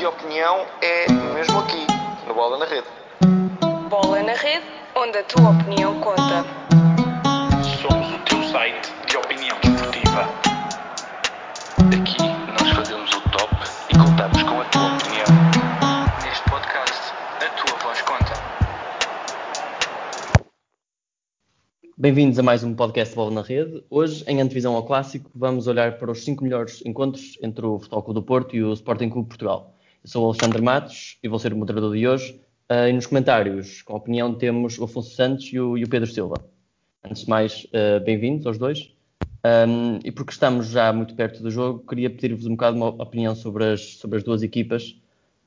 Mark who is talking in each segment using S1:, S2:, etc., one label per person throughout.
S1: de opinião é mesmo aqui, no Bola na Rede.
S2: Bola na Rede, onde a tua opinião conta.
S3: Somos o teu site de opinião desportiva. Aqui nós fazemos o top e contamos com a tua opinião. Neste podcast, a tua voz conta.
S4: Bem-vindos a mais um podcast de Bola na Rede. Hoje, em antevisão ao Clássico, vamos olhar para os cinco melhores encontros entre o Futebol Clube do Porto e o Sporting Clube de Portugal. Eu sou o Alexandre Matos e vou ser o moderador de hoje. Uh, e nos comentários, com a opinião, temos o Afonso Santos e o, e o Pedro Silva. Antes de mais, uh, bem-vindos aos dois. Um, e porque estamos já muito perto do jogo, queria pedir-vos um bocado uma opinião sobre as, sobre as duas equipas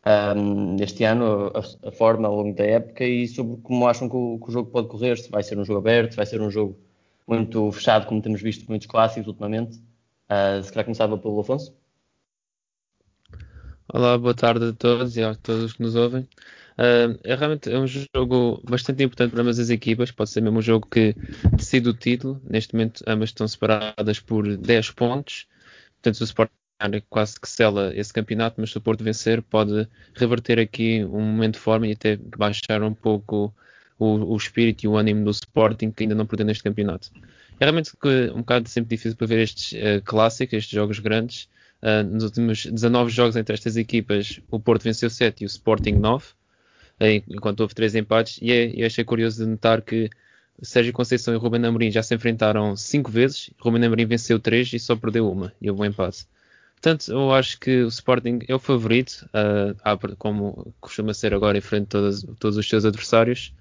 S4: um, ano, a, a, forma ao longo da época e sobre como acham que o, que o, jogo pode correr, se vai ser um jogo aberto, se vai ser um jogo muito fechado, como temos visto muitos clássicos ultimamente. Uh, se calhar começava pelo Afonso.
S5: Olá, boa tarde a todos e a todos que nos ouvem. Uh, é realmente é um jogo bastante importante para ambas as equipas, pode ser mesmo um jogo que decide o título. Neste momento, ambas estão separadas por 10 pontos. Portanto, o Sporting quase que sela esse campeonato, mas se o Porto vencer, pode reverter aqui um momento de forma e até baixar um pouco o, o espírito e o ânimo do Sporting que ainda não perdeu neste campeonato. É realmente um bocado sempre difícil para ver estes uh, clássicos, estes jogos grandes. Uh, nos últimos 19 jogos entre estas equipas, o Porto venceu 7 e o Sporting 9, enquanto houve 3 empates. E, é, e achei curioso de notar que Sérgio Conceição e Ruben Amorim já se enfrentaram 5 vezes. Ruben Amorim venceu 3 e só perdeu uma, e houve um empate. Portanto, eu acho que o Sporting é o favorito, uh, como costuma ser agora em frente a todos, todos os seus adversários.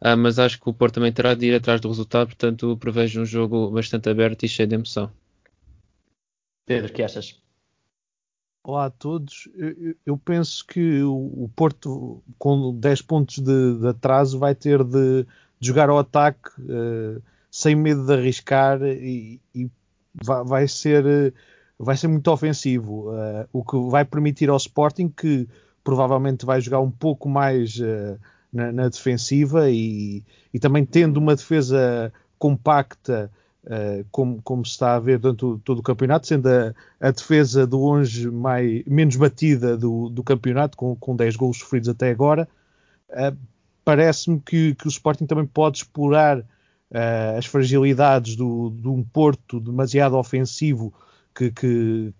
S5: Uh, mas acho que o Porto também terá de ir atrás do resultado, portanto prevejo um jogo bastante aberto e cheio de emoção.
S4: Pedro, que achas?
S6: Olá a todos. Eu, eu penso que o, Porto, com 10 pontos de, de atraso, vai ter de, de jogar ao ataque uh, sem medo de arriscar e, e vai, vai ser vai ser muito ofensivo, uh, o que vai permitir ao Sporting que provavelmente vai jogar um pouco mais uh, na, na, defensiva e, e, também tendo uma defesa compacta uh, como, como, se está a ver durante todo, o campeonato, sendo a, a, defesa de longe mais, menos batida do, do campeonato, com, com 10 gols sofridos até agora, parece-me que, que, o Sporting também pode explorar as fragilidades do, de um Porto demasiado ofensivo que, que,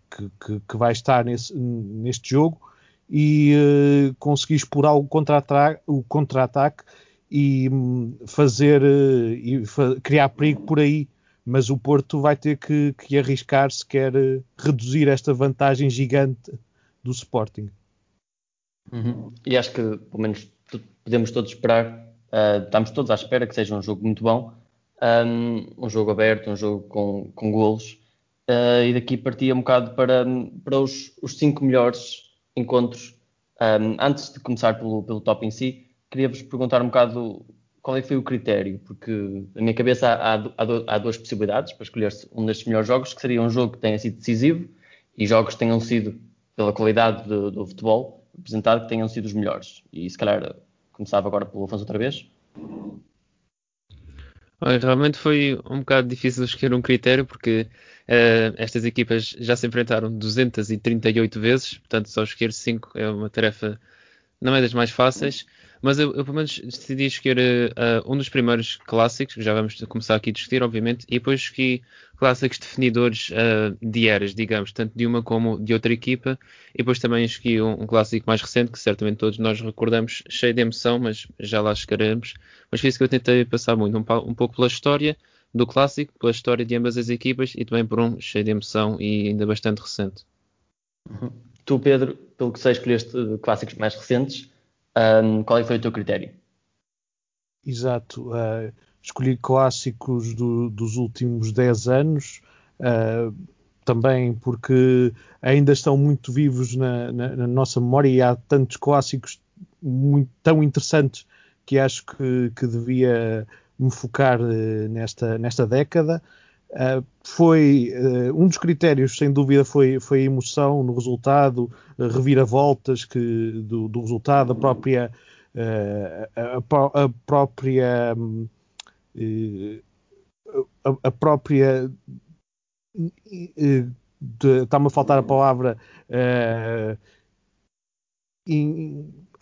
S6: que, vai estar nesse, neste jogo e uh, conseguir explorar o contra-ataque contra e um, fazer uh, e fa criar perigo por aí. Mas o Porto vai ter que, que arriscar se quer uh, reduzir esta vantagem gigante do Sporting.
S4: Uhum. E acho que, pelo menos, podemos todos esperar, estamos todos à espera que seja um jogo muito bom, um, um jogo aberto, um jogo com, com golos. Uh, e daqui partia um bocado para, para os, os cinco melhores encontros. Um, antes de começar pelo, pelo top em si, queria-vos perguntar um bocado qual é que foi o critério, porque na minha cabeça há, há, há duas possibilidades para escolher um destes melhores jogos, que seria um jogo que tenha sido decisivo e jogos que tenham sido, pela qualidade do, do futebol apresentado, que tenham sido os melhores. E se calhar começava agora pelo Afonso outra vez.
S5: Olha, realmente foi um bocado difícil escolher um critério porque uh, estas equipas já se enfrentaram 238 vezes, portanto só escolher 5 é uma tarefa não é das mais fáceis. Mas eu, eu, pelo menos decidi escolher uh, um dos primeiros clássicos, que já vamos começar aqui a discutir, obviamente, e depois escolhi clássicos definidores uh, de eras, digamos, tanto de uma como de outra equipa, e depois também escolhi um, um, clássico mais recente, que certamente todos nós recordamos, cheio de emoção, mas já lá chegaremos. Mas foi isso que eu tentei passar muito, um, um pouco pela história do clássico, pela história de ambas as equipas, e também por um cheio de emoção e ainda bastante recente.
S4: Uhum. Tu, Pedro, pelo que sei, escolheste clássicos mais recentes. Um, qual é foi o teu critério?
S6: Exato. Uh, escolhi clássicos do, dos últimos 10 anos, uh, também porque ainda estão muito vivos na, na, na, nossa memória e há tantos clássicos muito, tão interessantes que acho que, que devia me focar uh, nesta, nesta década. Uh, foi uh, um dos critérios, sem dúvida, foi, foi a emoção no resultado, uh, reviravoltas que, do, do resultado, a própria a, a, própria a, a própria está-me a faltar a palavra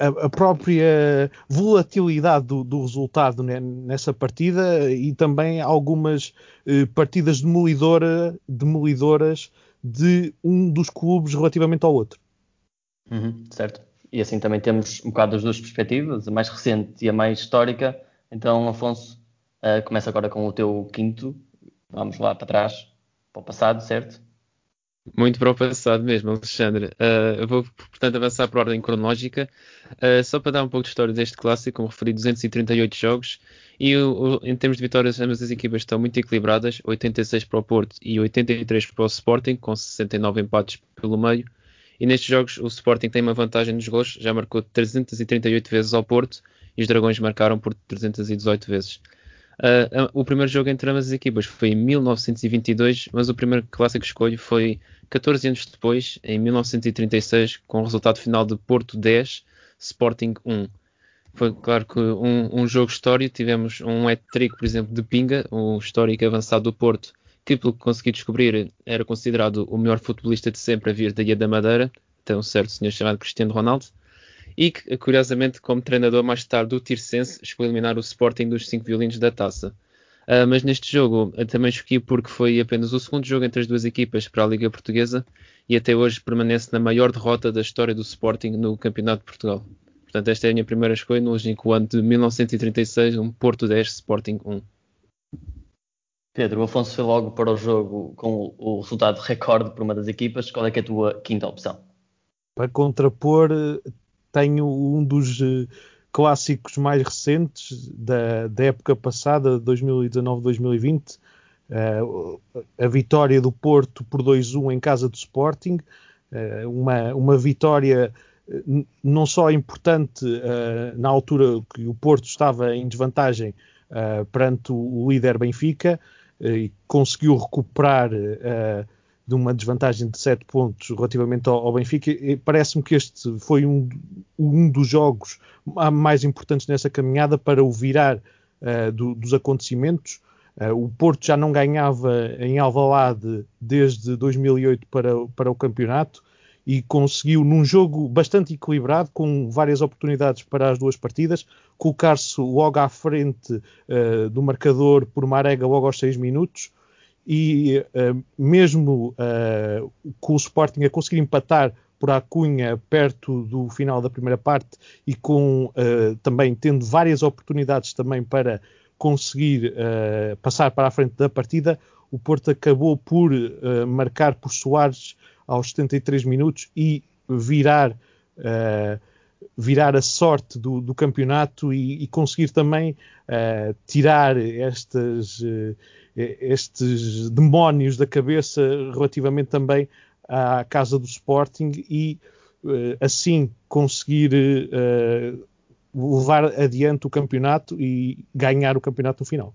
S6: a, a, própria volatilidade do, do, resultado nessa partida e também algumas eh, partidas demolidora, demolidoras de um dos clubes relativamente ao outro.
S4: Uhum, certo. E assim também temos um bocado das duas perspectivas, a mais recente e a mais histórica. Então, Afonso, uh, começa agora com o teu quinto. Vamos lá para trás, para o passado, certo?
S5: Muito para o passado mesmo, Alexandre. Uh, eu vou, portanto, avançar por ordem cronológica. Uh, só para dar um pouco de história deste clássico, como referi, 238 jogos. E o, o, em termos de vitórias, ambas as equipas estão muito equilibradas: 86 para o Porto e 83 para o Sporting, com 69 empates pelo meio. E nestes jogos, o Sporting tem uma vantagem nos gols, já marcou 338 vezes ao Porto e os Dragões marcaram por 318 vezes. Uh, o primeiro jogo entre ambas as equipas foi em 1922, mas o primeiro clássico escolho foi 14 anos depois, em 1936, com o resultado final de Porto 10, Sporting 1. Foi claro que um, um jogo histórico, tivemos um hat-trick, por exemplo, de Pinga, um histórico avançado do Porto, que pelo que consegui descobrir era considerado o melhor futebolista de sempre a vir da Ilha da Madeira, até um certo senhor chamado Cristiano Ronaldo e que, curiosamente, como treinador mais tarde do Tirsense, chegou a eliminar o Sporting dos cinco violinos da taça. Uh, mas neste jogo também escolhi porque foi apenas o segundo jogo entre as duas equipas para a Liga Portuguesa e até hoje permanece na maior derrota da história do Sporting no Campeonato de Portugal. Portanto, esta é a minha primeira escolha no longínquo ano de 1936, um Porto 10, Sporting 1.
S4: Pedro, o Afonso foi logo para o jogo com o resultado recorde por uma das equipas. Qual é, é a tua quinta opção?
S6: Para contrapor, tenho um dos uh, clássicos mais recentes da, da época passada, 2019-2020, uh, a vitória do Porto por 2-1 em casa do Sporting, uh, uma, uma vitória não só importante na altura que o Porto estava em desvantagem perante o, o líder Benfica, e conseguiu recuperar de uma desvantagem de 7 pontos relativamente ao, ao Benfica. Parece-me que este foi um, um, dos jogos mais importantes nessa caminhada para o virar uh, do, dos acontecimentos. Uh, o Porto já não ganhava em Alvalade desde 2008 para, para o campeonato e conseguiu, num jogo bastante equilibrado, com várias oportunidades para as duas partidas, colocar-se logo à frente uh, do marcador por Marega logo aos 6 minutos e uh, mesmo uh, com o Sporting a conseguir empatar por Acunha perto do final da primeira parte e com uh, também tendo várias oportunidades também para conseguir passar para a frente da partida, o Porto acabou por marcar por Soares aos 73 minutos e virar virar a sorte do, do campeonato e, e, conseguir também uh, tirar estas, uh, estes demónios da cabeça relativamente também à casa do Sporting e uh, assim conseguir levar adiante o campeonato e ganhar o campeonato no final.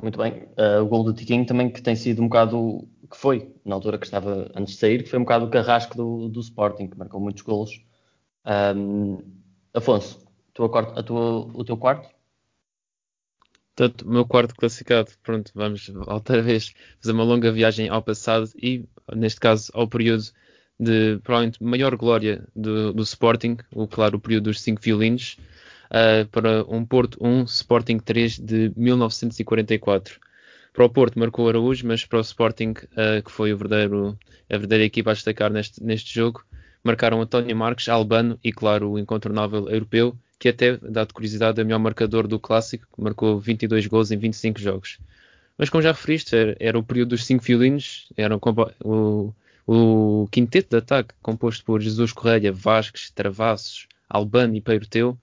S4: Muito bem. Uh, o gol do Tiquinho também que tem sido um bocado que foi, na altura que estava antes de sair, que foi um bocado o carrasco do, do Sporting, que marcou muitos golos. Um, Afonso, tua, a tua, o teu quarto?
S5: Portanto, o meu quarto classificado, pronto, vamos outra vez fazer uma longa viagem ao passado e, neste caso, ao período de provavelmente maior glória do, do Sporting, o claro, o período dos cinco violinos, uh, para um Porto 1, Sporting 3 de 1944. Para o Porto marcou Araújo, mas para o Sporting, uh, que foi verdadeiro, a verdadeira equipa a destacar neste, neste jogo, marcaram António Marques, Albano e, claro, o incontornável europeu, que até, dado curiosidade, é o melhor marcador do Clássico, que marcou 22 gols em 25 jogos. Mas como já referiste, era, era o período dos cinco violinos, era o, o, quinteto de ataque composto por Jesus Correia, Vasques, Travassos, Albano e Peiroteu,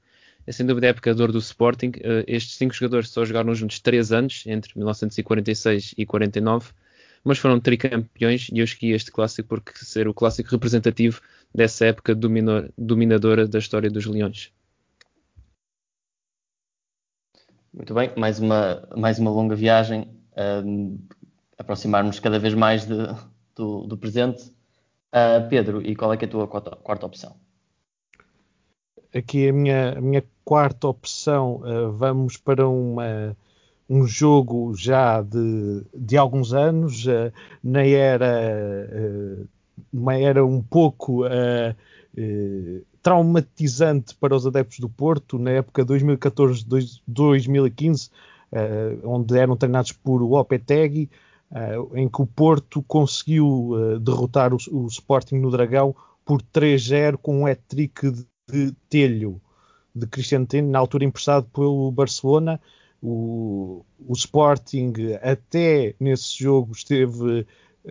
S5: é sem dúvida a época do Sporting. Uh, estes cinco jogadores só jogaram juntos três anos, entre 1946 e 49, mas foram tricampeões e eu escolhi este clássico porque ser o clássico representativo dessa época dominadora da história dos Leões.
S4: Muito bem, mais uma, mais uma longa viagem, um, aproximar-nos cada vez mais de, do, do, presente. Uh, Pedro, e qual é, é a tua quarta, quarta opção?
S6: aqui a minha, a minha quarta opção, uh, vamos para uma, um jogo já de, de alguns anos, uh, na era uh, era um pouco uh, traumatizante para os adeptos do Porto na época 2014-2015, uh, onde eram treinados por Lopetegui, em que o Porto conseguiu derrotar o, o, Sporting no Dragão por 3-0 com um hat-trick de, de telho de Cristiano Telho, na altura emprestado pelo Barcelona. O, o Sporting até nesse jogo esteve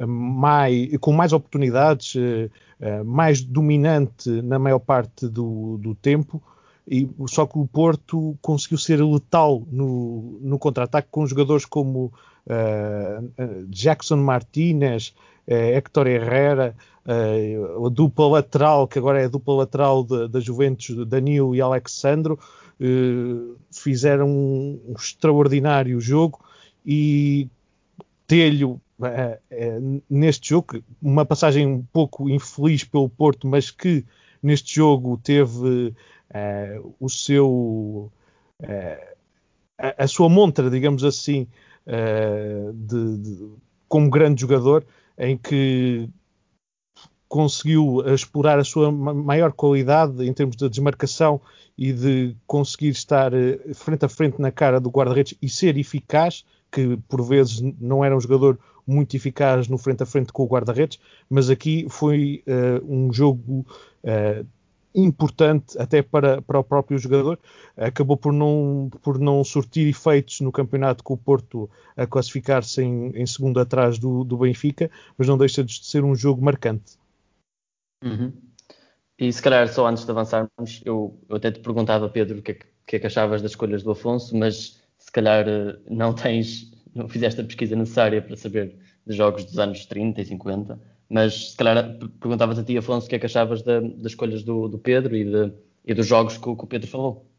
S6: mais, com mais oportunidades, eh, eh, mais dominante na maior parte do, do tempo, e só que o Porto conseguiu ser letal no, no contra-ataque com jogadores como uh, Jackson Martinez, uh, Héctor Herrera, uh, a dupla lateral, que agora é a dupla lateral da Juventus, Danilo e Alexandro, fizeram um, um extraordinário jogo e Telho neste jogo, uma passagem um pouco infeliz pelo Porto, mas que neste jogo teve é, o seu é, a, a, sua montra, digamos assim, é, de, de, como grande jogador, em que conseguiu explorar a sua maior qualidade em termos de desmarcação e de conseguir estar é, frente a frente na cara do guarda-redes e ser eficaz, que por vezes não era um jogador muito eficaz no frente a frente com o guarda-redes, mas aqui foi uh, um jogo uh, importante até para, para o próprio jogador. Acabou por não, por não surtir efeitos no campeonato com o Porto a classificar-se em, em segundo atrás do, do Benfica, mas não deixa de ser um jogo marcante.
S4: Uhum. E se calhar só antes de avançarmos, eu, eu até te perguntava, Pedro, o que, é que, que, é que achavas das escolhas do Afonso, mas se calhar eh, não tens não fizeste a pesquisa necessária para saber de jogos dos anos 30 e 50, mas se calhar perguntavas a ti, Afonso, o que é que achavas da, das escolhas do, do Pedro e, de, e, dos jogos que, que, o Pedro falou.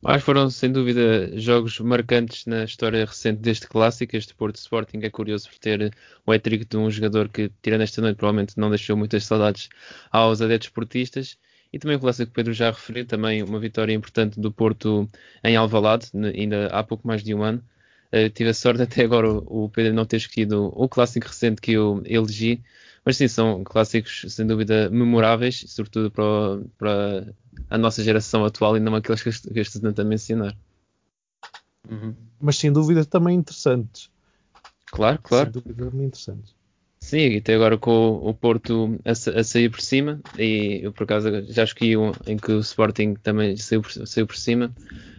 S5: Mas foram, sem dúvida, jogos marcantes na história recente deste clássico. Este Porto Sporting é curioso por ter o hat de um jogador que, tirando esta noite, provavelmente não deixou muitas saudades aos adeptos portistas. E também o clássico que o Pedro já referiu, também uma vitória importante do Porto em Alvalade, ainda há pouco mais de um ano. Uh, tive a sorte até agora o, Pedro não ter escolhido o clássico recente que eu elegi, mas sim, são clássicos sem dúvida memoráveis, sobretudo para, para a nossa geração atual e não aqueles que, que estou a mencionar.
S6: Uhum. Mas sem dúvida também interessantes.
S5: Claro, claro.
S6: Sem dúvida também interessantes.
S5: Sim, e até agora com o Porto a, a, sair por cima, e eu por acaso já escolhi um em que o Sporting também saiu por, saiu por cima,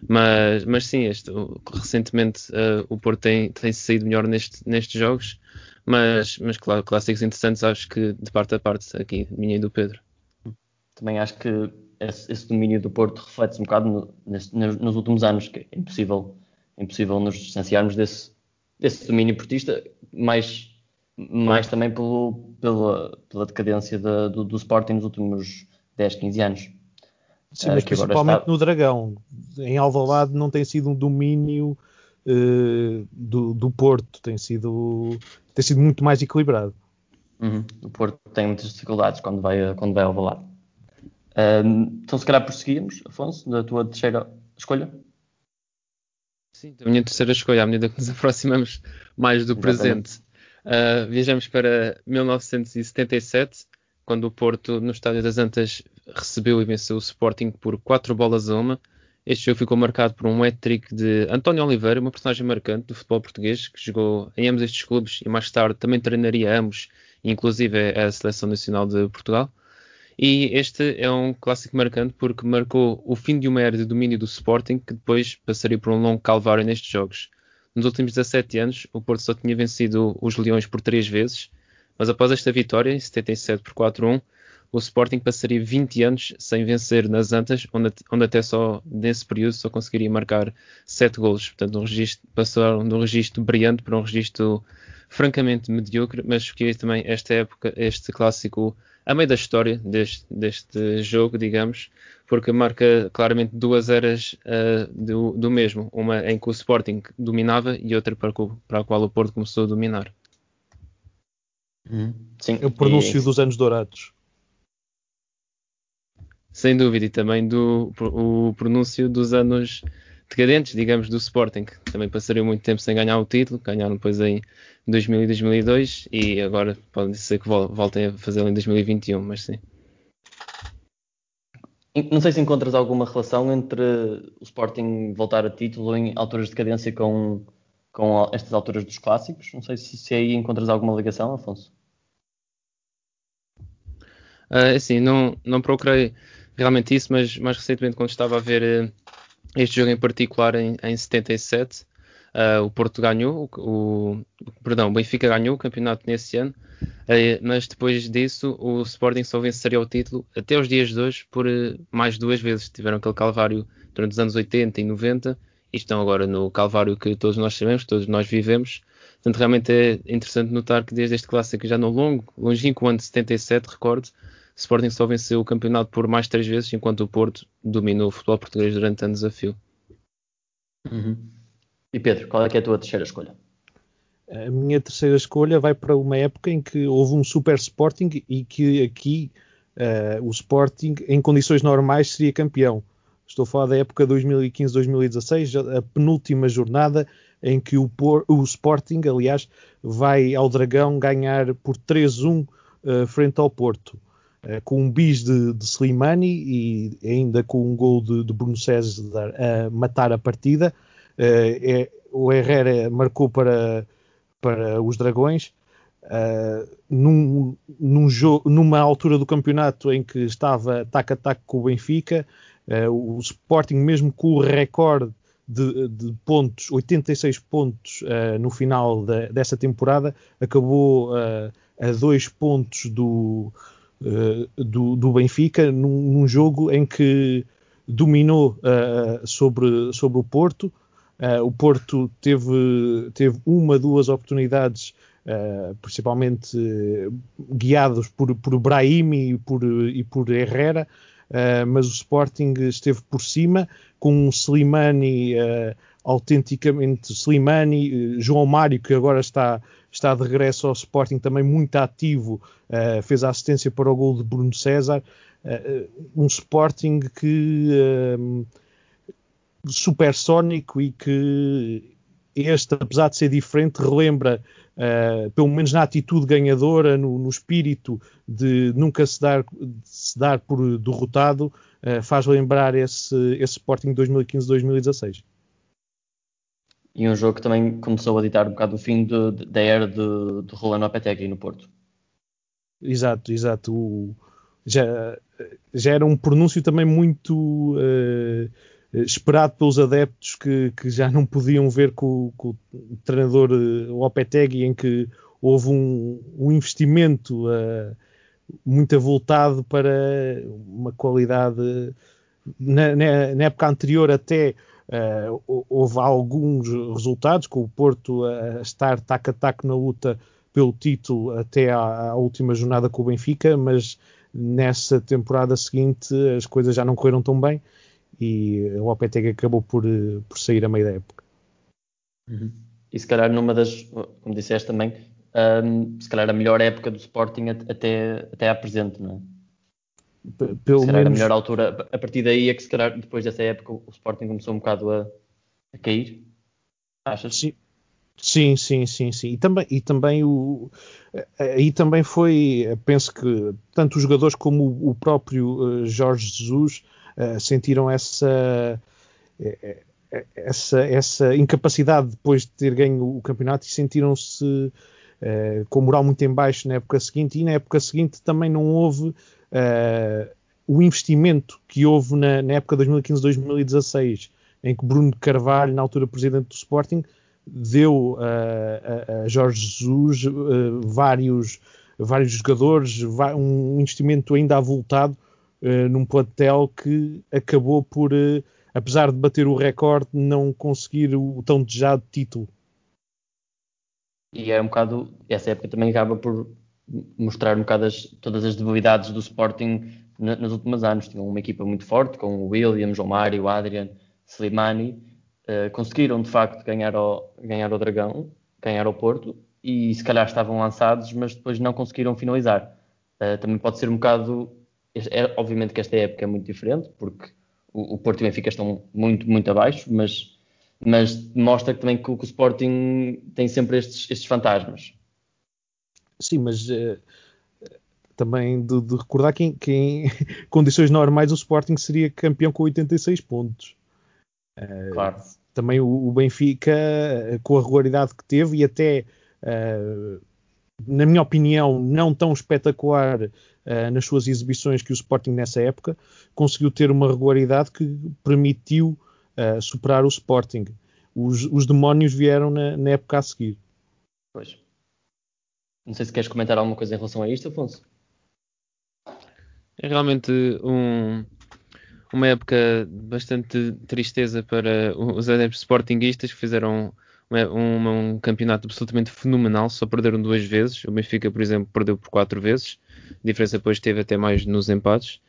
S5: mas, mas sim, este, recentemente uh, o Porto tem, tem saído melhor neste, nestes jogos, mas, mas claro, clássicos interessantes acho que de parte a parte aqui, minha e do Pedro.
S4: Também acho que esse, esse domínio do Porto reflete-se um bocado no, neste, nos últimos anos, que é impossível, impossível nos distanciarmos desse, desse domínio portista, mais mais também pelo, pela, pela decadência da, do, do Sporting nos últimos 10, 15 anos.
S6: Sim, mas principalmente está... no Dragão. Em Alvalade não tem sido um domínio uh, do, do Porto, tem sido, tem sido muito mais equilibrado.
S4: Uhum. O Porto tem muitas dificuldades quando vai, quando vai ao Alvalade. Uh, então, se calhar prosseguimos, Afonso, da tua terceira escolha.
S5: Sim, da minha terceira escolha, à medida que nos aproximamos mais do Exatamente. presente. Uh, viajamos para 1977, quando o Porto, no Estádio das Antas, recebeu e venceu o Sporting por 4 bolas a uma. Este jogo ficou marcado por um hat-trick de António Oliveira, uma personagem marcante do futebol português, que jogou em ambos estes clubes e mais tarde também treinaria ambos, inclusive a Seleção Nacional de Portugal. E este é um clássico marcante porque marcou o fim de uma era de domínio do Sporting, que depois passaria por um longo calvário nestes jogos. Nos últimos 17 anos, o Porto só tinha vencido os Leões por três vezes, mas após esta vitória, em 77 por 4-1, o Sporting passaria 20 anos sem vencer nas Antas, onde, onde, até só nesse período só conseguiria marcar 7 golos. Portanto, um registro, passaram de um registro brilhante para um registro francamente mediocre, mas escolhi também esta época, este clássico a meio da história deste, deste jogo, digamos, porque marca claramente duas eras uh, do, do, mesmo, uma em que o Sporting dominava e outra para, para a qual o Porto começou a dominar.
S6: Hum, sim, é o pronúncio e... dos anos dourados.
S5: Sem dúvida, e também do o pronúncio dos anos decadentes, digamos, do Sporting, que também passariam muito tempo sem ganhar o título, ganharam depois em 2000 e 2002 e agora podem ser que voltem a fazê-lo em 2021, mas sim.
S4: Não sei se encontras alguma relação entre o Sporting voltar a título em alturas de decadência com, com estas alturas dos clássicos. Não sei se, se aí encontras alguma ligação, Afonso.
S5: Uh, assim, não, não procurei realmente isso, mas mais recentemente, quando estava a ver uh, este jogo em particular em, em 77, uh, o Porto ganhou, o, o, perdão, o Benfica ganhou o campeonato nesse ano, uh, mas depois disso o Sporting só venceria o título até os dias de hoje por mais duas vezes. Tiveram aquele calvário durante os anos 80 e 90 e estão agora no calvário que todos nós sabemos, todos nós vivemos. Portanto, realmente é interessante notar que desde este clássico, já no longo, longínquo ano de 77, recordo, Sporting só venceu o campeonato por mais três vezes, enquanto o Porto dominou o futebol português durante anos a fio.
S4: Uhum. E Pedro, qual é, é a tua terceira escolha?
S6: A minha terceira escolha vai para uma época em que houve um super Sporting e que aqui uh, o Sporting, em condições normais, seria campeão. Estou a falar da época 2015-2016, a penúltima jornada em que o, o, Sporting, aliás, vai ao Dragão ganhar por 3-1 uh, eh, frente ao Porto. Uh, com um bis de, de Slimani e ainda com um gol de, de Bruno César a matar a partida. Uh, é, o Herrera marcou para, para os Dragões. Uh, num, num jogo, numa altura do campeonato em que estava tac a tac com o Benfica, o Sporting, mesmo com o recorde de, de, pontos, 86 pontos uh, no final dessa temporada, acabou uh, a dois pontos do, uh, do, do, Benfica, num, num, jogo em que dominou sobre, sobre o Porto. o Porto teve, teve uma, duas oportunidades, principalmente guiados por, por Brahimi e por, e por Herrera, uh, mas o Sporting esteve por cima, com um Slimani uh, autenticamente Slimani, uh, João Mário, que agora está, está de regresso ao Sporting, também muito ativo, fez a assistência para o gol de Bruno César. um Sporting que supersónico e que este, apesar de ser diferente, relembra, uh, pelo menos na atitude ganhadora, no, no espírito de nunca se dar, se dar por derrotado, uh, faz lembrar esse, esse Sporting 2015-2016.
S4: E um jogo que também começou a ditar um bocado o fim de, de, da era de, de Rolando Apetegui no Porto.
S6: Exato, exato. O, já, já era um pronúncio também muito uh, eh, esperado pelos adeptos que, que, já não podiam ver com, com o treinador uh, Lopetegui, em que houve um, um investimento uh, muito avultado para uma qualidade. Na, na, na época anterior, até uh, houve alguns resultados, com o Porto a estar tac a tac na luta pelo título até à, à última jornada com o Benfica, mas nessa temporada seguinte as coisas já não correram tão bem e o Lopetegui acabou por, eh, por sair a meio da época.
S4: Uhum. E se calhar numa das, como disseste também, um, se calhar a melhor época do Sporting até, até à presente, não é? Pelo menos... a melhor altura, a partir daí é que se calhar depois dessa época o Sporting começou um bocado a, a cair, achas?
S6: Sim. Sim, sim, sim, sim. E também, e também o aí também foi, penso que tanto os jogadores como o, o próprio uh, Jorge Jesus eh, sentiram essa, eh, eh, essa, essa incapacidade depois de ter ganho o campeonato e sentiram-se uh, com moral muito em baixo na época seguinte e na época seguinte também não houve uh, o investimento que houve na, na época 2015-2016 em que Bruno Carvalho, na altura presidente do Sporting, deu uh, a, a, Jorge Jesus vários, vários jogadores, um investimento ainda avultado uh, num plantel que acabou por, uh, apesar de bater o recorde, não conseguir o, tão desejado título.
S4: E é um bocado, essa época também acaba por mostrar um bocado as, todas as debilidades do Sporting na, nos últimos anos. Tinham uma equipa muito forte, com o Williams, o Mário, o Adrian, Slimani. Uh, conseguiram de facto ganhar o, ganhar o Dragão, ganhar o Porto, e se calhar estavam lançados, mas depois não conseguiram finalizar. Uh, também pode ser um bocado é, obviamente que esta época é muito diferente, porque o, o Porto e o Benfica estão muito, muito abaixo, mas, mas mostra também que, que o Sporting tem sempre estes, estes fantasmas.
S6: Sim, mas uh, também de, de, recordar que, que em condições normais o Sporting seria campeão com 86 pontos.
S4: Uh, claro.
S6: Também o, o, Benfica, com a regularidade que teve e até, na minha opinião, não tão espetacular nas suas exibições que o Sporting nessa época, conseguiu ter uma regularidade que permitiu superar o Sporting. Os, os demónios vieram na, na época a seguir.
S4: Pois. Não sei se queres comentar alguma coisa em relação a isto, Afonso.
S5: É realmente um, uma época bastante tristeza para os adeptos sportinguistas que fizeram um, um, campeonato absolutamente fenomenal, só perderam duas vezes. O Benfica, por exemplo, perdeu por quatro vezes. A diferença depois teve até mais nos empates.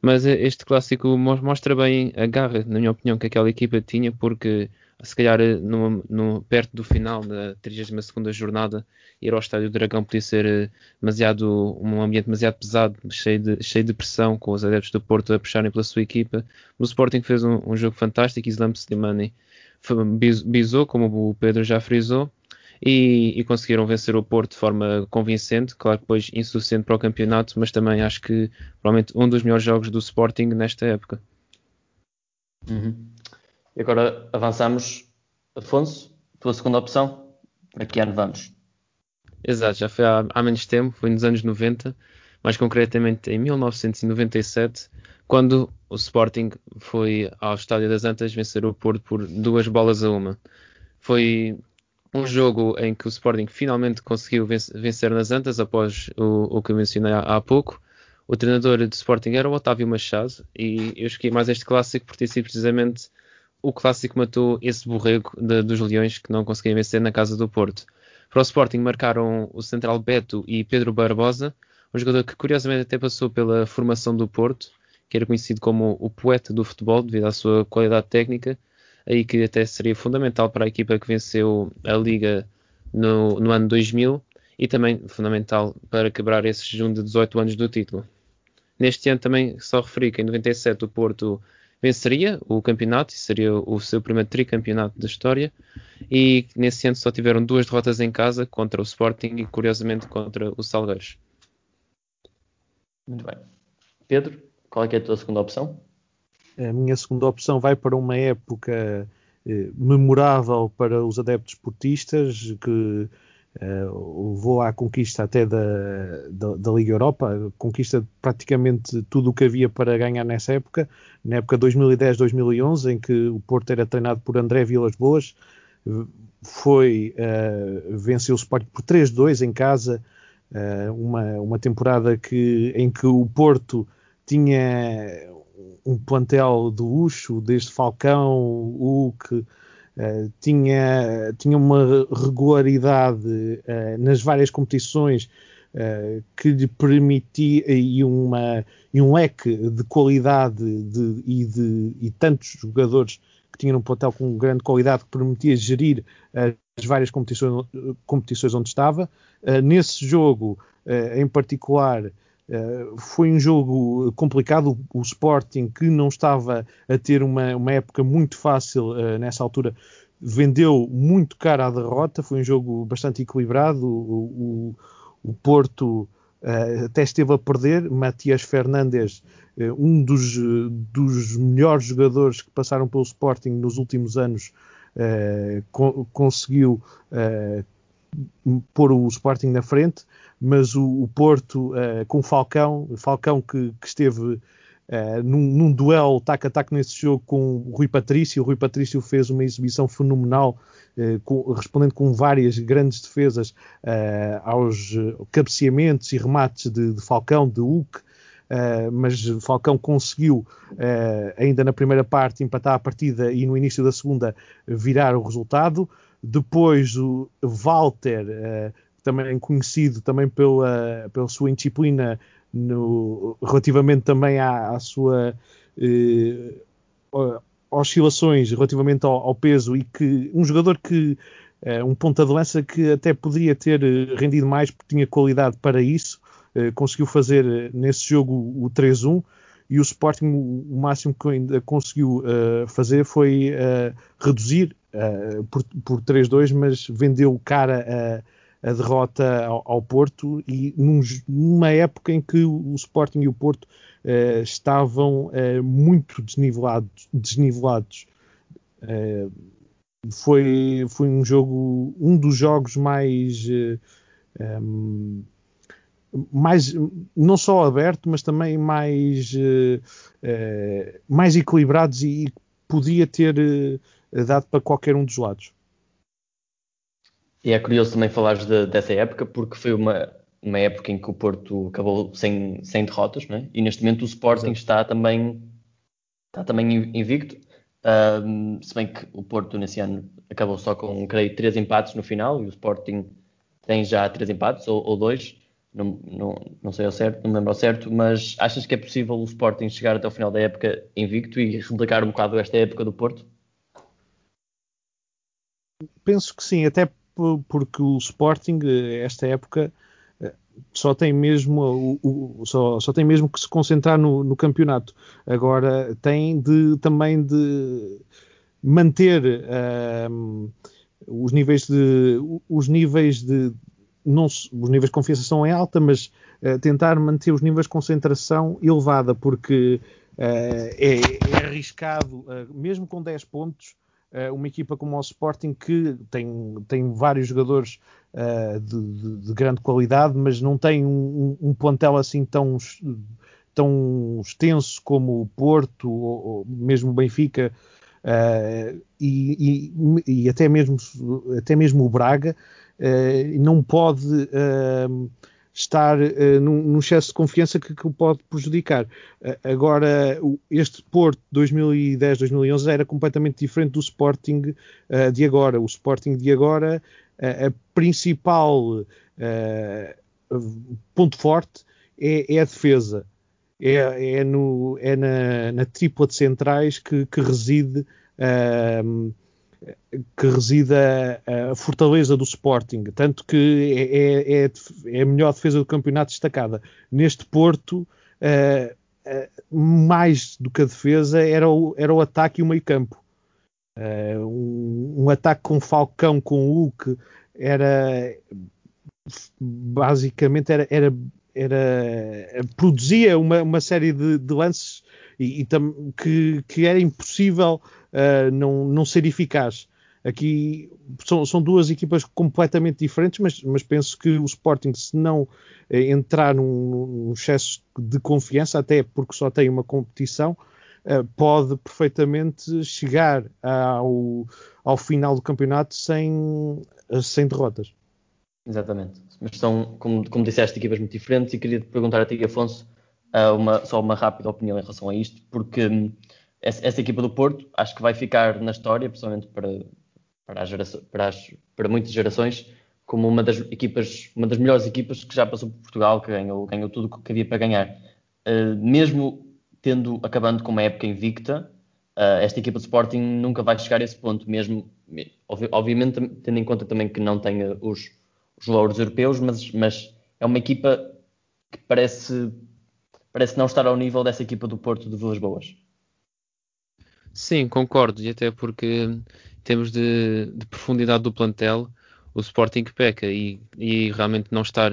S5: Mas este clássico mostra bem a garra, na minha opinião, que aquela equipa tinha, porque se calhar no, perto do final da 32 jornada, ir ao Estádio Dragão podia ser eh, demasiado, um ambiente demasiado pesado, cheio de, cheio de pressão, com os adeptos do Porto a puxarem pela sua equipa. O Sporting fez um, um jogo fantástico, Islam Slimani bisou, como o Pedro já frisou, e, e, conseguiram vencer o Porto de forma convincente, claro que depois insuficiente para o campeonato, mas também acho que provavelmente um dos melhores jogos do Sporting nesta época.
S4: Uhum. E agora avançamos. Afonso, tua segunda opção, para que ano vamos?
S5: Exato, já foi há, há menos tempo, foi nos anos 90, mais concretamente em 1997, quando o Sporting foi ao Estádio das Antas vencer o Porto por duas bolas a uma. Foi um jogo em que o Sporting finalmente conseguiu vencer nas Antas após o, o que eu mencionei há, há pouco. O treinador do Sporting era o Otávio Machado e eu escolhi mais este clássico por ter sido precisamente o clássico matou esse borrego de, dos Leões que não conseguiam vencer na casa do Porto. Para o Sporting marcaram o central Beto e Pedro Barbosa, um jogador que curiosamente até passou pela formação do Porto, que era conhecido como o poeta do futebol devido à sua qualidade técnica, aí que até seria fundamental para a equipa que venceu a Liga no, no ano 2000 e também fundamental para quebrar esse jejum de 18 anos do título. Neste ano também só referi que em 97 o Porto venceria o campeonato e seria o seu primeiro tricampeonato da história. E nesse ano só tiveram duas derrotas em casa contra o Sporting e curiosamente contra o Salgueiros.
S4: Muito bem. Pedro, qual é, é a tua segunda opção?
S6: A minha segunda opção vai para uma época eh, memorável para os adeptos portistas que Uh, levou à conquista até da, da, da, Liga Europa, conquista praticamente tudo o que havia para ganhar nessa época, na época 2010-2011, em que o Porto era treinado por André Vilas Boas, foi uh, venceu o Sporting por 3-2 em casa, uh, uma, uma temporada que, em que o Porto tinha um plantel de luxo, desde Falcão, Hulk, Uh, tinha, tinha uma regularidade uh, nas várias competições uh, que lhe permitia e, uma, e um leque de qualidade de, e de e tantos jogadores que tinham um plantel com grande qualidade que permitia gerir as várias competições, competições onde estava. nesse jogo, em particular, Uh, foi um jogo complicado. O, Sporting, que não estava a ter uma, uma época muito fácil uh, nessa altura, vendeu muito caro a derrota. Foi um jogo bastante equilibrado. O, o, o Porto uh, até esteve a perder. Matias Fernandes, um dos, dos melhores jogadores que passaram pelo Sporting nos últimos anos, co conseguiu pôr o Sporting na frente mas o, o Porto uh, com Falcão, Falcão que, que esteve uh, num, num, duelo tac a tac nesse jogo com o Rui Patrício. O Rui Patrício fez uma exibição fenomenal, uh, com, respondendo com várias grandes defesas aos cabeceamentos e remates de, de Falcão, de Hulk. mas Falcão conseguiu, ainda na primeira parte, empatar a partida e no início da segunda virar o resultado. Depois o Walter também conhecido também pela, pela sua indisciplina no, relativamente também à, à sua eh, oscilações relativamente ao, ao, peso e que um jogador que eh, um ponta de lança que até poderia ter eh, rendido mais porque tinha qualidade para isso eh, conseguiu fazer eh, nesse jogo o 3-1 e o Sporting o, máximo que ainda conseguiu fazer foi reduzir uh, por, por 3-2, mas vendeu cara a, a derrota ao, ao, Porto e num, numa época em que o Sporting e o Porto estavam muito desnivelados, desnivelados. foi, foi um jogo, um dos jogos mais um, mais não só aberto, mas também mais, uh, uh, mais equilibrados e, podia ter uh, dado para qualquer um dos lados.
S4: E é curioso também falares de, dessa época, porque foi uma, uma época em que o Porto acabou sem, sem derrotas, né? e neste momento o Sporting está também, está também invicto. Um, se bem que o Porto nesse ano acabou só com, creio, três empates no final, e o Sporting tem já três empates, ou, ou dois não, não, não sei ao certo, não me lembro ao certo, mas achas que é possível o Sporting chegar até o final da época invicto e replicar um bocado esta época do Porto?
S6: Penso que sim, até porque o Sporting, esta época, eh, só tem mesmo, o, o, só, só, tem mesmo que se concentrar no, no, campeonato. Agora tem de também de manter um, ehm, os níveis de os níveis de, não, os níveis de confiança são em alta, mas uh, tentar manter os níveis de concentração elevada, porque uh, é, é, arriscado, uh, mesmo com 10 pontos, uma equipa como o Sporting, que tem, tem vários jogadores de, de, de, grande qualidade, mas não tem um, um, plantel assim tão, tão extenso como o Porto ou, ou mesmo o Benfica. E, e, e, até mesmo até mesmo o Braga uh, não pode uh, estar uh, num, num, excesso de confiança que, que o pode prejudicar. agora, este Porto 2010-2011 era completamente diferente do Sporting de agora. O Sporting de agora, a principal ponto forte é, é a defesa. É, é, no, é na, na, tripla de centrais que, que reside uh, que reside a, fortaleza do Sporting, tanto que é, é, é, é, a melhor defesa do campeonato destacada. Neste Porto, uh, uh, mais do que a defesa, era o, era o ataque e o meio campo. Uh, um, um, ataque com Falcão, com Hulk, era basicamente era, era, era produzia uma, uma série de, de lances e, e que, que era impossível uh, não, não ser eficaz. Aqui são, são, duas equipas completamente diferentes, mas, mas, penso que o Sporting, se não eh, entrar num, num, excesso de confiança, até porque só tem uma competição, eh, pode perfeitamente chegar ao, ao final do campeonato sem, sem derrotas.
S4: Exatamente. Mas são, como, como disseste, equipas muito diferentes e queria te perguntar a ti, Afonso, uma, só uma rápida opinião em relação a isto, porque hum, essa, essa, equipa do Porto acho que vai ficar na história, principalmente para, para, geração, para, as, para muitas gerações, como uma das equipas, uma das melhores equipas que já passou por Portugal, que ganhou, ganhou tudo o que havia para ganhar. Uh, mesmo tendo, acabando com uma época invicta, uh, esta equipa de Sporting nunca vai chegar a esse ponto, mesmo, obviamente, tendo em conta também que não tem os, os louros europeus, mas, mas é uma equipa que parece, parece não estar ao nível dessa equipa do Porto de Vilas Boas.
S5: Sim, concordo, e até porque em termos de, de profundidade do plantel, o Sporting peca e, e, realmente não estar,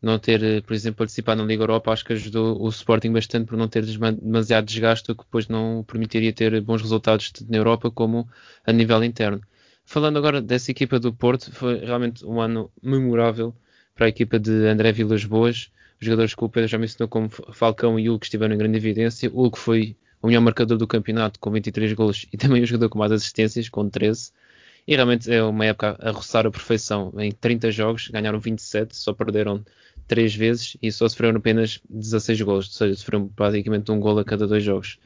S5: não ter, por exemplo, participado na Liga Europa, acho que ajudou o Sporting bastante por não ter demasiado desgaste, o que depois não permitiria ter bons resultados na Europa como a nível interno. Falando agora dessa equipa do Porto, foi realmente um ano memorável para a equipa de André Vilas Boas. Os jogadores que o Pedro já mencionou como Falcão e Hugo estiveram em grande evidência. Hugo foi o melhor marcador do campeonato com 23 golos e também o jogador com mais assistências com 13. E realmente é uma época a roçar a perfeição. Em 30 jogos ganharam 27, só perderam 3 vezes e só sofreram apenas 16 golos, ou seja, sofreram praticamente um gol a cada dois jogos.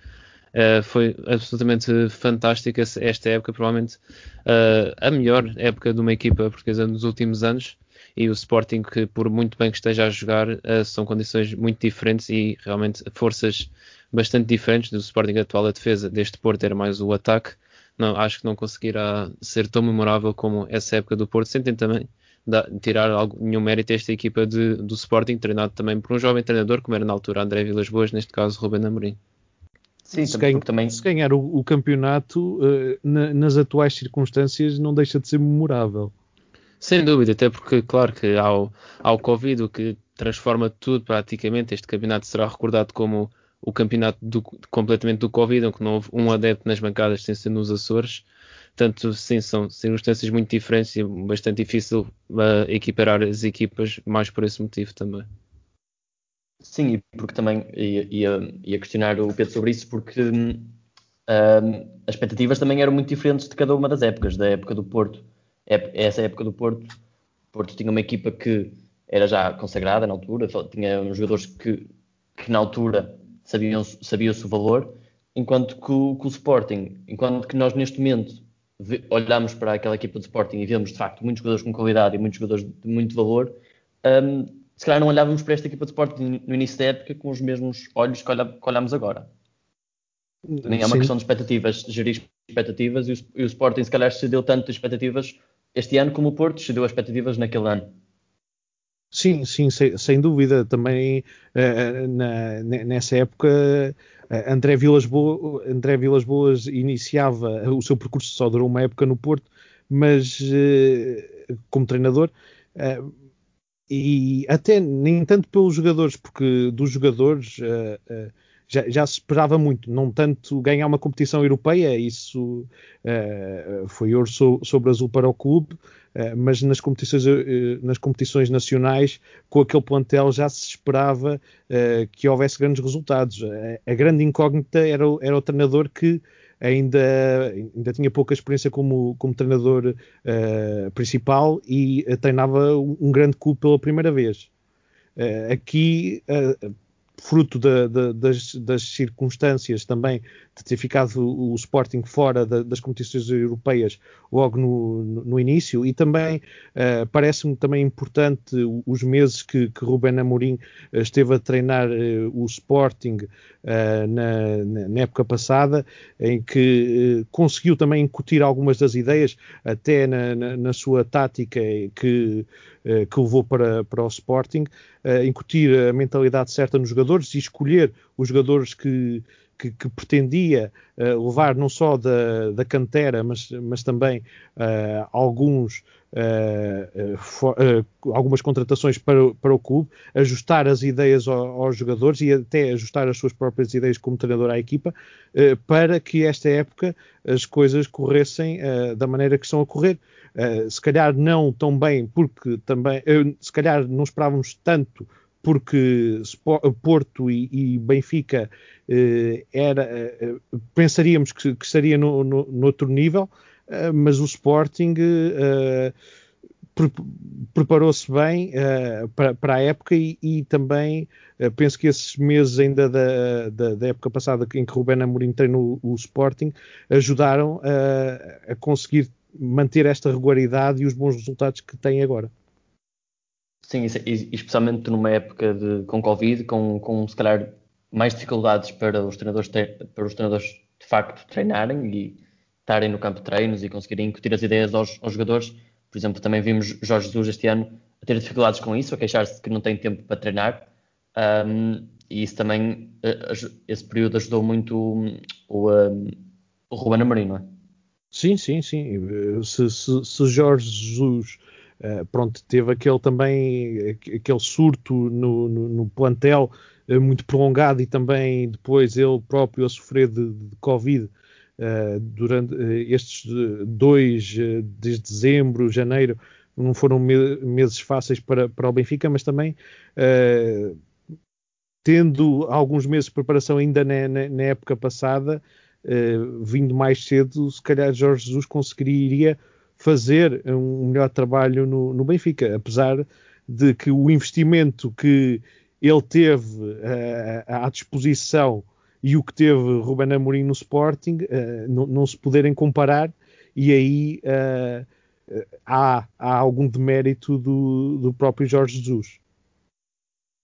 S5: Uh, foi absolutamente fantástica esta época, provavelmente uh, a melhor época de uma equipa portuguesa nos últimos anos. E o Sporting, que por muito bem que esteja a jogar, uh, são condições muito diferentes e realmente forças bastante diferentes do Sporting atual. A defesa deste Porto era mais o ataque. Não, acho que não conseguirá ser tão memorável como essa época do Porto. Sentem também da, tirar algo, nenhum mérito a esta equipa de, do Sporting, treinado também por um jovem treinador, como era na altura André Vilas Boas, neste caso Ruben Amorim.
S6: Sim, se, ganha, também... se ganhar o, o campeonato uh, na, nas atuais circunstâncias não deixa de ser memorável.
S5: Sem dúvida, até porque, claro, que há o, há o Covid, o que transforma tudo praticamente. Este campeonato será recordado como o campeonato do, completamente do Covid, em que não houve um adepto nas bancadas sem ser nos Açores. Portanto, sim, são circunstâncias muito diferentes e bastante difícil uh, equiparar as equipas, mais por esse motivo também.
S4: Sim, e porque também ia, ia questionar o Pedro sobre isso, porque uh, as expectativas também eram muito diferentes de cada uma das épocas. Da época do Porto, essa época do Porto, Porto tinha uma equipa que era já consagrada na altura, tinha jogadores que, que na altura sabiam, sabia-se o valor, enquanto que o, que o, Sporting, enquanto que nós neste momento olhamos para aquela equipa de Sporting e vemos de facto muitos jogadores com qualidade e muitos jogadores de muito valor, um, se calhar não olhávamos para esta equipa de Sporting no início da época com os mesmos olhos que, olha, que olhamos agora. Nem é uma Sim. questão de expectativas, gerir expectativas, e o, e o Sporting se calhar cedeu tanto de expectativas este ano como o Porto cedeu as expectativas naquele ano.
S6: Sim, sim, sem, sem dúvida. Também uh, na, nessa época, uh, André, Vilas Boas, Boas iniciava o seu percurso, só durou uma época no Porto, mas uh, como treinador. e até nem tanto pelos jogadores, porque dos jogadores já, já, se esperava muito, não tanto ganhar uma competição europeia, isso uh, foi ouro so, sobre azul para o clube, uh, mas nas competições, uh, nas competições nacionais, com aquele plantel já se esperava que houvesse grandes resultados. a grande incógnita era, era o treinador que ainda, ainda tinha pouca experiência como, como treinador principal e treinava um grande clube pela primeira vez. aqui fruto da, da, das, das, circunstâncias também de ter ficado o, Sporting fora da, das competições europeias logo no, no, início. E também uh, parece-me também importante os meses que, que Ruben Amorim eh, esteve a treinar uh, o Sporting uh, na, na, época passada em que conseguiu também incutir algumas das ideias até na, na, na sua tática que que levou para, para o Sporting, incutir a mentalidade certa nos jogadores e escolher os jogadores que, que, que pretendia uh, levar não só da, da cantera, mas, mas também uh, alguns, uh, for, algumas contratações para, para o clube, ajustar as ideias ao, aos jogadores e até ajustar as suas próprias ideias como treinador à equipa, para que esta época as coisas corressem da maneira que estão a correr. Uh, se calhar não tão bem, porque também, uh, se calhar não esperávamos tanto, porque Porto e, e Benfica uh, era, pensaríamos que, que estaria no, no, no, outro nível, mas o Sporting pre preparou-se bem para, para, a época e, e também penso que esses meses ainda da, da, da, época passada em que Rubén Amorim treinou o Sporting ajudaram a conseguir manter esta regularidade e os bons resultados que tem agora.
S4: Sim, especialmente numa época de, com Covid, com, com se calhar mais dificuldades para os treinadores para os treinadores de facto treinarem e estarem no campo de treinos e conseguirem incutir as ideias aos, aos jogadores. Por exemplo, também vimos Jorge Jesus este ano a ter dificuldades com isso, a queixar-se que não tem tempo para treinar. Um, e isso também, eh, esse período ajudou muito o, o, um, o Ruben Amorim, não é?
S6: Sim, sim, sim. Se, se, se Jorge Jesus uh, pronto, teve aquele também aquele surto no, no, no plantel uh, muito prolongado e também depois ele próprio a sofrer de, de Covid uh, durante estes dois, desde dezembro, janeiro, não foram me meses fáceis para, para o Benfica, mas também tendo alguns meses de preparação ainda na, na, na época passada, vindo mais cedo, se calhar Jorge Jesus conseguiria fazer um melhor trabalho no, no Benfica, apesar de que o investimento que ele teve uh, à disposição e o que teve Ruben Amorim no Sporting uh, não, não, se poderem comparar e aí uh, há, há, algum demérito do, do, próprio Jorge Jesus.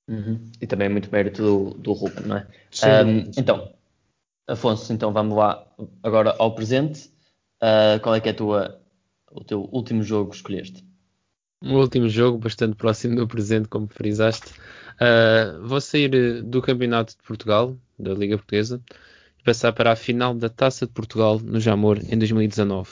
S4: Uhum. E também muito mérito do, do Ruben, não é?
S6: Sim,
S4: um, então, Afonso, então vamos lá agora ao presente. Uh, qual é que é tua, o teu último jogo que escolheste?
S5: Um último jogo bastante próximo do presente, como frisaste. Uh, vou sair do Campeonato de Portugal, da Liga Portuguesa, e passar para a final da Taça de Portugal no Jamor em 2019.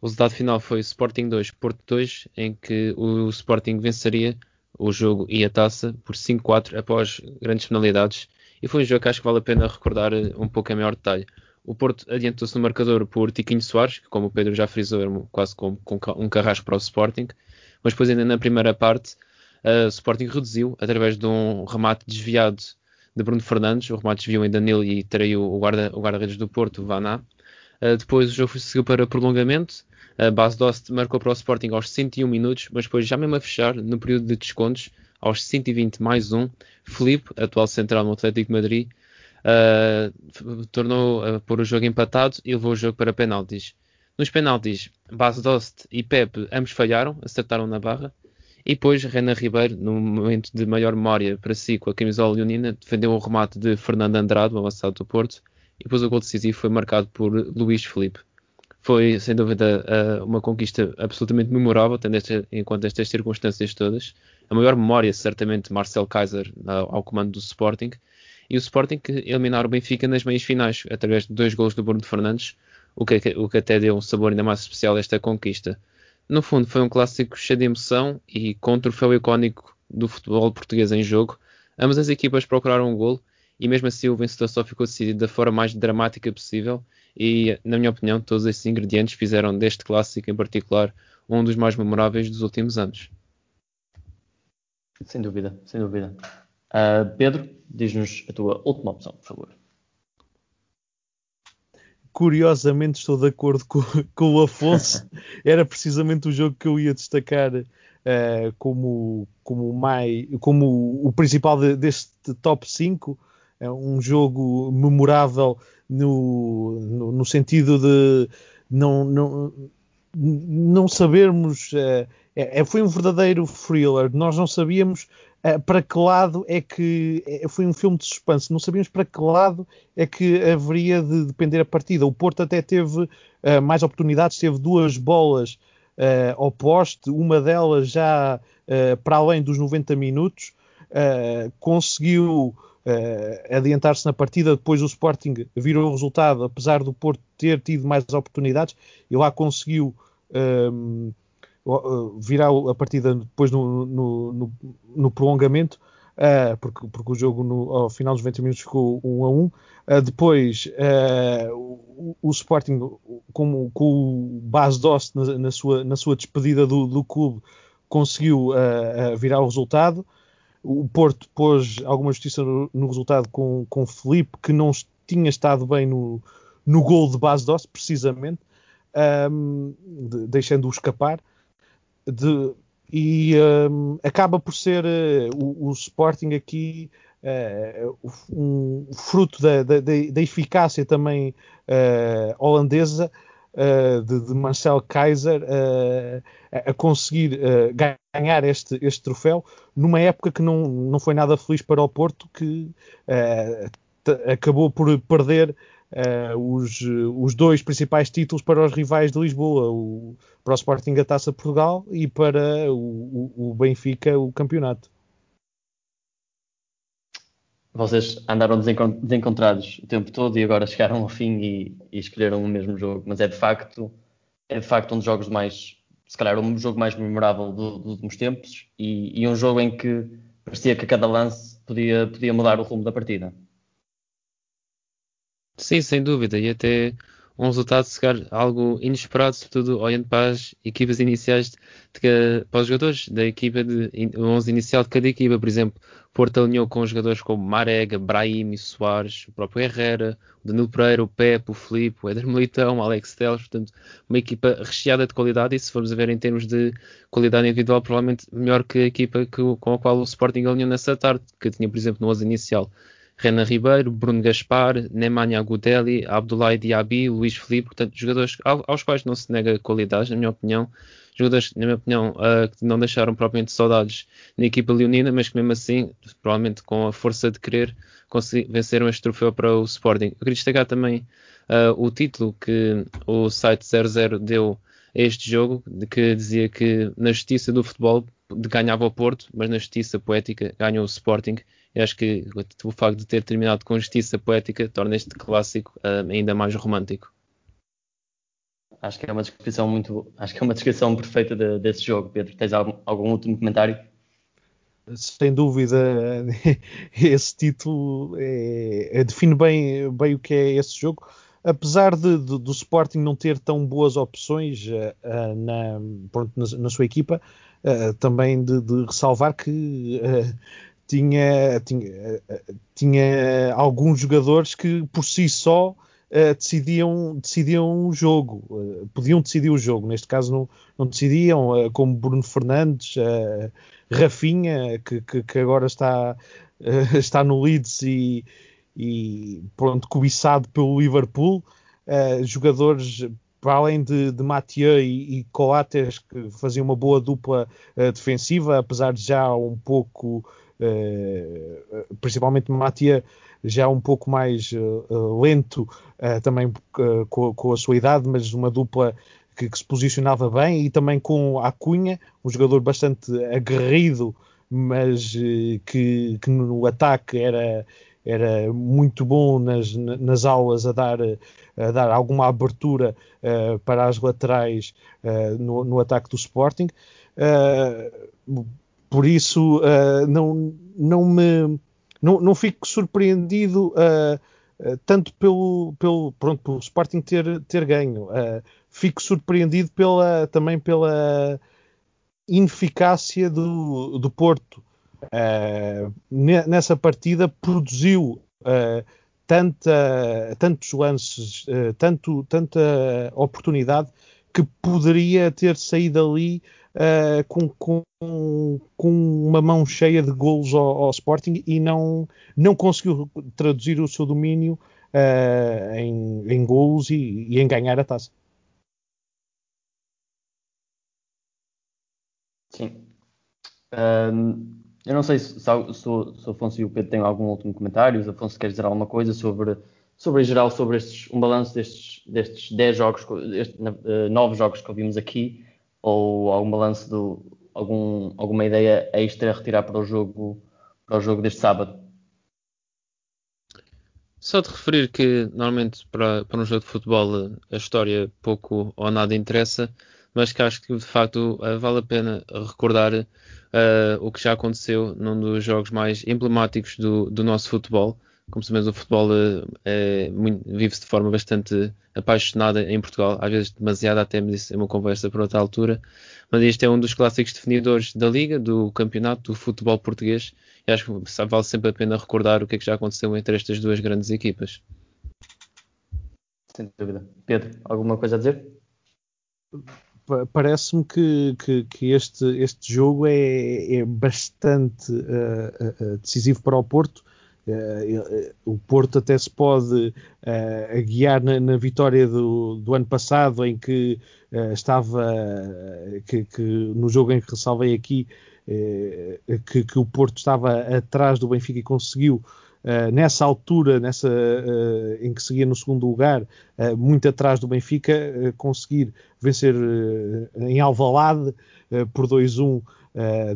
S5: O resultado final foi Sporting 2, Porto 2, em que o Sporting venceria o jogo e a taça por 5-4 após grandes penalidades. E foi um jogo que acho que vale a pena recordar um pouco em maior detalhe. O Porto adiantou-se no marcador por Tiquinho Soares, que como o Pedro já frisou, quase como, um carrasco para o Sporting. Mas depois ainda na primeira parte, o Sporting reduziu através de um remate desviado de Bruno Fernandes. O remate desviou em Danilo e traiu o guarda-redes guarda do Porto, Vaná. Uh, depois o jogo seguiu para prolongamento. A base Dost marcou para o Sporting aos 101 minutos, mas depois já mesmo a fechar, no período de descontos, aos 120 mais um, Felipe, atual central no Atlético de Madrid, uh, tornou a pôr o jogo empatado e levou o jogo para penaltis. Nos penaltis, Bas Dost e Pepe ambos falharam, acertaram na barra. E depois Renan Ribeiro, no momento de maior memória para si com a camisola leonina, defendeu o remate de Fernando Andrade, o avançado do Porto, e depois o gol decisivo foi marcado por Luís Felipe foi sem dúvida uma conquista absolutamente memorável, tendo em conta estas circunstâncias todas. A maior memória, certamente, Marcel Kaiser ao comando do Sporting. E o Sporting que eliminar o Benfica nas meias finais, através de dois gols do Bruno Fernandes, o que, o que até deu um sabor ainda mais especial a esta conquista. No fundo, foi um clássico cheio de emoção e com um troféu icónico do futebol português em jogo. Ambas as equipas procuraram um gol e mesmo assim o vencedor só ficou decidido da forma mais dramática possível e, na minha opinião, todos esses ingredientes fizeram deste clássico em particular um dos mais memoráveis dos últimos anos.
S4: Sem dúvida, sem dúvida. Uh, Pedro, diz-nos a tua última opção, por favor.
S6: Curiosamente estou de acordo com, com o Afonso. Era precisamente o jogo que eu ia destacar uh, como, como, mais, como o principal de, deste top 5. É um jogo memorável no, no, no sentido de não, não, não sabermos. Uh, é, foi um verdadeiro thriller. Nós não sabíamos para que lado é que. É, foi um filme de suspense. Não sabíamos para que lado é que haveria de depender a partida. O Porto até teve uh, mais oportunidades, teve duas bolas ao poste, uma delas já para além dos 90 minutos. conseguiu uh, adiantar-se na partida. Depois o Sporting virou o resultado, apesar do Porto ter tido mais oportunidades, e lá conseguiu um, virar a partida depois no, no, no, no prolongamento. Uh, porque, porque, o jogo no, ao final dos 20 minutos ficou 1 a 1. Uh, depois uh, o, o, Sporting, com, com o Bas Dost na, na, sua, na sua despedida do, do clube, conseguiu virar o resultado. O Porto pôs alguma justiça no, no resultado com, com Felipe, que não tinha estado bem no, no gol de base doce, precisamente, um, deixando-o escapar. De, e um, acaba por ser uh, o, o, Sporting aqui uh, um fruto da, da, da eficácia também uh, holandesa de, de, Marcel Kaiser a conseguir ganhar este, este troféu numa época que não, não foi nada feliz para o Porto, que acabou por perder os, os dois principais títulos para os rivais de Lisboa, o, para o Sporting a Taça Portugal e para o, o, o Benfica o campeonato
S4: vocês andaram desencontrados o tempo todo e agora chegaram ao fim e, e, escolheram o mesmo jogo, mas é de facto é de facto um dos jogos mais, se calhar um jogo mais memorável do, dos últimos tempos e, e, um jogo em que parecia que a cada lance podia, podia mudar o rumo da partida.
S5: Sim, sem dúvida, e até um resultado se calhar algo inesperado, sobretudo olhando para as equipas iniciais de, de, para os jogadores da equipa de 11 inicial de cada equipa, por exemplo, Porto alinhou com jogadores como Marega, Brahim, Soares, o próprio Herrera, o Danilo Pereira, o Pepe, o Filipe, o Éder Militão, o Alex Teles, portanto, uma equipa recheada de qualidade. E se formos a ver em termos de qualidade individual, provavelmente melhor que a equipa que, com a qual o Sporting alinhou nessa tarde, que tinha, por exemplo, no 11 inicial Renan Ribeiro, Bruno Gaspar, Nemanja Gudeli, Abdoulaye Diaby, Luís Felipe, portanto, jogadores aos quais não se nega qualidade, na minha opinião, jogadores, na minha opinião, uh, que não deixaram propriamente saudades na equipa leonina, mas que mesmo assim, provavelmente com a força de querer, venceram este troféu para o Sporting. Eu queria destacar também uh, o título que o site 00 deu este jogo, de que dizia que na justiça do futebol ganhava o Porto, mas na justiça poética ganhou o Sporting. E acho que o facto de ter terminado com justiça poética torna este clássico uh, ainda mais romântico.
S4: Acho que é uma descrição muito, acho que é uma descrição perfeita de, desse jogo. Pedro, tens algum, algum último comentário?
S6: Sem dúvida, esse título é, é, define bem, bem o que é esse jogo. Apesar de, de, do Sporting não ter tão boas opções uh, na, pronto, na, na, sua equipa, uh, também de, de, ressalvar que uh, tinha, tinha, tinha alguns jogadores que por si só Uh, decidiam, decidiam o jogo, uh, podiam decidir o jogo, neste caso não, não decidiam, uh, como Bruno Fernandes, Rafinha, que, que, que, agora está, está no Leeds e, e pronto, cobiçado pelo Liverpool, jogadores para além de, de Mathieu e, e Coates que faziam uma boa dupla defensiva, apesar de já um pouco, principalmente Mathieu, já um pouco mais uh, lento, uh, também uh, com, com, a sua idade, mas uma dupla que, que, se posicionava bem, e também com a Cunha, um jogador bastante aguerrido, mas que, que, no ataque era, era muito bom nas, nas aulas a dar, a dar alguma abertura para as laterais no, no, ataque do Sporting. Por isso, não, não me não, não fico surpreendido uh, uh, tanto pelo, pelo, pronto, pelo Sporting ter, ter ganho. Uh, fico surpreendido pela, também pela ineficácia do, do Porto. nessa partida produziu tanta, tantos lances, tanto, tanta oportunidade que poderia ter saído ali uh, com, com, com, uma mão cheia de golos ao, ao, Sporting e não, não conseguiu traduzir o seu domínio uh, em, em golos e, e, em ganhar a taça.
S4: Sim. Um, eu não sei se, se, se, o Afonso e o Pedro têm algum último comentário. Se Afonso quer dizer alguma coisa sobre, sobre em geral, sobre estes, um balanço destes, destes 10 jogos, estes, uh, 9 jogos que ouvimos aqui ou algum balanço do algum, alguma ideia extra a retirar para o jogo para o jogo deste sábado?
S5: Só de referir que normalmente para, para um jogo de futebol a história pouco ou nada interessa, mas que acho que de facto eh, vale a pena recordar uh, o que já aconteceu num dos jogos mais emblemáticos do, do nosso futebol, como sabemos, o futebol é, vive-se de forma bastante apaixonada em Portugal, às vezes demasiado, até me disse, é uma conversa para outra altura. Mas este é um dos clássicos definidores da Liga, do campeonato, do futebol português. E acho que vale sempre a pena recordar o que é que já aconteceu entre estas duas grandes equipas.
S4: Sem dúvida. Pedro, alguma coisa a dizer?
S6: Parece-me que, que, que, este, este jogo é, é bastante uh, uh, decisivo para o Porto Uh, o Porto até se pode uh, guiar na, na vitória do, do, ano passado, em que uh, estava, que, que, no jogo em que ressalvei aqui, que, que, o Porto estava atrás do Benfica e conseguiu, nessa altura, nessa, em que seguia no segundo lugar, muito atrás do Benfica, conseguir vencer em Alvalade por 2-1.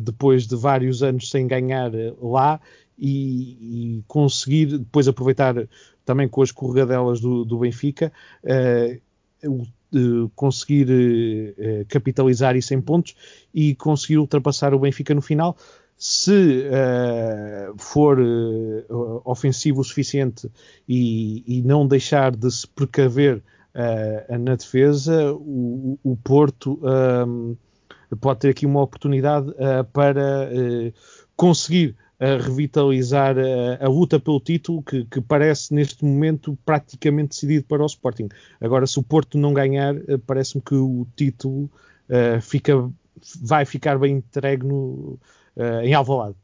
S6: depois de vários anos sem ganhar lá e, e, conseguir depois aproveitar também com as corregadelas do, do Benfica uh, uh, conseguir uh, capitalizar isso em pontos e conseguir ultrapassar o Benfica no final. Se for ofensivo o suficiente e, e, não deixar de se precaver na defesa o, o Porto pode ter aqui uma oportunidade para conseguir a revitalizar a, a, luta pelo título que, que, parece neste momento praticamente decidido para o Sporting. Agora, se o Porto não ganhar, eh, parece-me que o título uh, fica, vai ficar bem entregue no, uh, em Alvalade.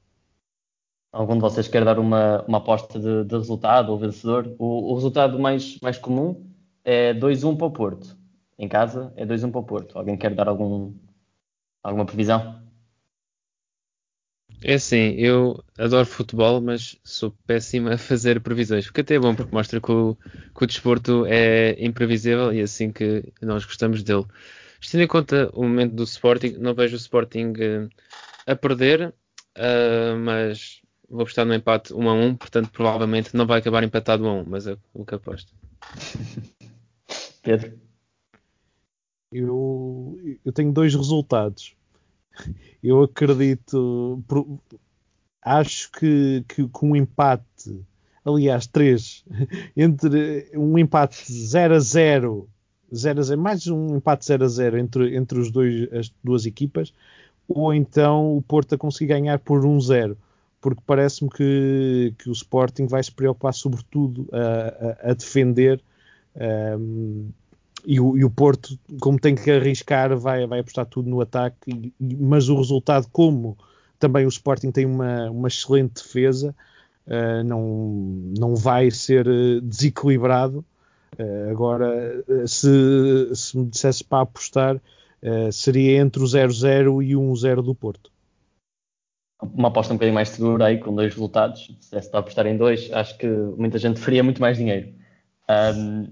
S4: Algum de vocês quer dar uma, uma aposta de, de resultado ou vencedor? O, o, resultado mais, mais comum é 2-1 para o Porto. Em casa é 2-1 para o Porto. Alguém quer dar algum, alguma previsão?
S5: É assim, eu adoro futebol, mas sou péssimo a fazer previsões, porque até é bom, porque mostra que o, que o desporto é imprevisível e é assim que nós gostamos dele. tendo em conta o momento do Sporting, não vejo o Sporting uh, a perder, uh, mas vou apostar no empate 1 a 1, portanto provavelmente não vai acabar empatado 1 a 1, mas é o que aposto.
S4: Pedro?
S6: Eu, eu tenho dois resultados. Eu acredito, acho que, que com um empate, aliás, três, entre um empate 0 a 0, 0 a 0 mais um empate 0 a 0 entre, entre os dois, as duas equipas, ou então o Porto a conseguir ganhar por 1-0, porque parece-me que, que o Sporting vai se preocupar sobretudo a, a, a defender um, e, o, e, o, Porto, como tem que arriscar, vai, vai apostar tudo no ataque, e, mas o resultado, como também o Sporting tem uma, uma excelente defesa, uh, não, não vai ser desequilibrado. Uh, agora, se, se me dissesse para apostar, uh, seria entre o 0-0 e o 1-0 do Porto.
S4: Uma aposta um bocadinho mais segura aí, com dois resultados. Se desse para apostar em dois, acho que muita gente faria muito mais dinheiro. Um,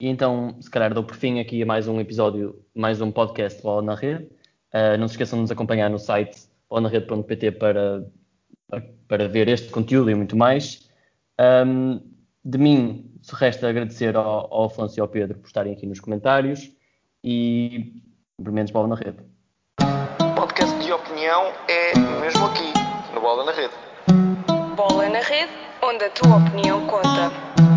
S4: e então, se calhar, dou por fim aqui a mais um episódio, mais um podcast Bola na Rede. Uh, não se esqueçam de nos acompanhar no site bolanarede.pt para, para ver este conteúdo e muito mais. Um, de mim, se resta agradecer ao, ao Afonso e ao Pedro por estarem aqui nos comentários e, menos Bola na Rede.
S1: Podcast de opinião é mesmo aqui, no Bola na Rede.
S2: Bola na Rede, onde a tua opinião conta.